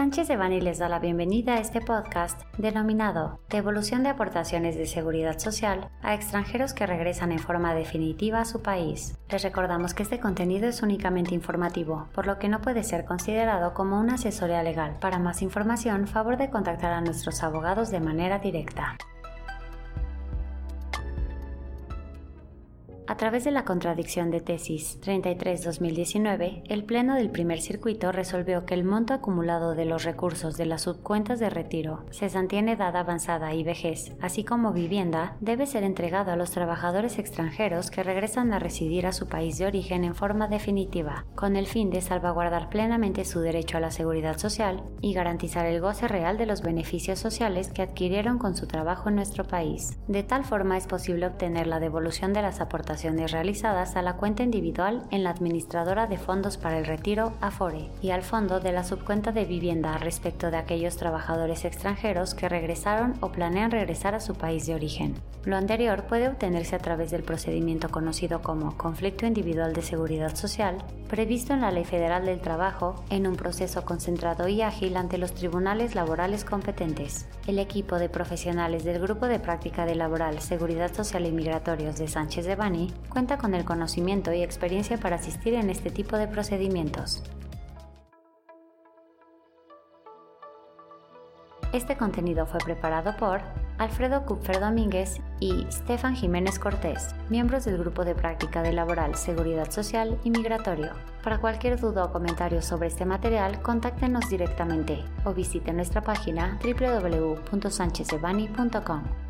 Sánchez de Bani les da la bienvenida a este podcast denominado Devolución de aportaciones de seguridad social a extranjeros que regresan en forma definitiva a su país. Les recordamos que este contenido es únicamente informativo, por lo que no puede ser considerado como una asesoría legal. Para más información, favor de contactar a nuestros abogados de manera directa. A través de la contradicción de tesis 33-2019, el Pleno del primer circuito resolvió que el monto acumulado de los recursos de las subcuentas de retiro, cesantía en edad avanzada y vejez, así como vivienda, debe ser entregado a los trabajadores extranjeros que regresan a residir a su país de origen en forma definitiva, con el fin de salvaguardar plenamente su derecho a la seguridad social y garantizar el goce real de los beneficios sociales que adquirieron con su trabajo en nuestro país. De tal forma es posible obtener la devolución de las aportaciones realizadas a la cuenta individual en la administradora de fondos para el retiro Afore y al fondo de la subcuenta de vivienda respecto de aquellos trabajadores extranjeros que regresaron o planean regresar a su país de origen. Lo anterior puede obtenerse a través del procedimiento conocido como conflicto individual de seguridad social, previsto en la Ley Federal del Trabajo en un proceso concentrado y ágil ante los tribunales laborales competentes. El equipo de profesionales del Grupo de Práctica de Laboral, Seguridad Social y Migratorios de Sánchez de Bani cuenta con el conocimiento y experiencia para asistir en este tipo de procedimientos. Este contenido fue preparado por Alfredo Kupfer Domínguez y Stefan Jiménez Cortés, miembros del Grupo de Práctica de Laboral, Seguridad Social y Migratorio. Para cualquier duda o comentario sobre este material, contáctenos directamente o visite nuestra página www.sanchezebani.com.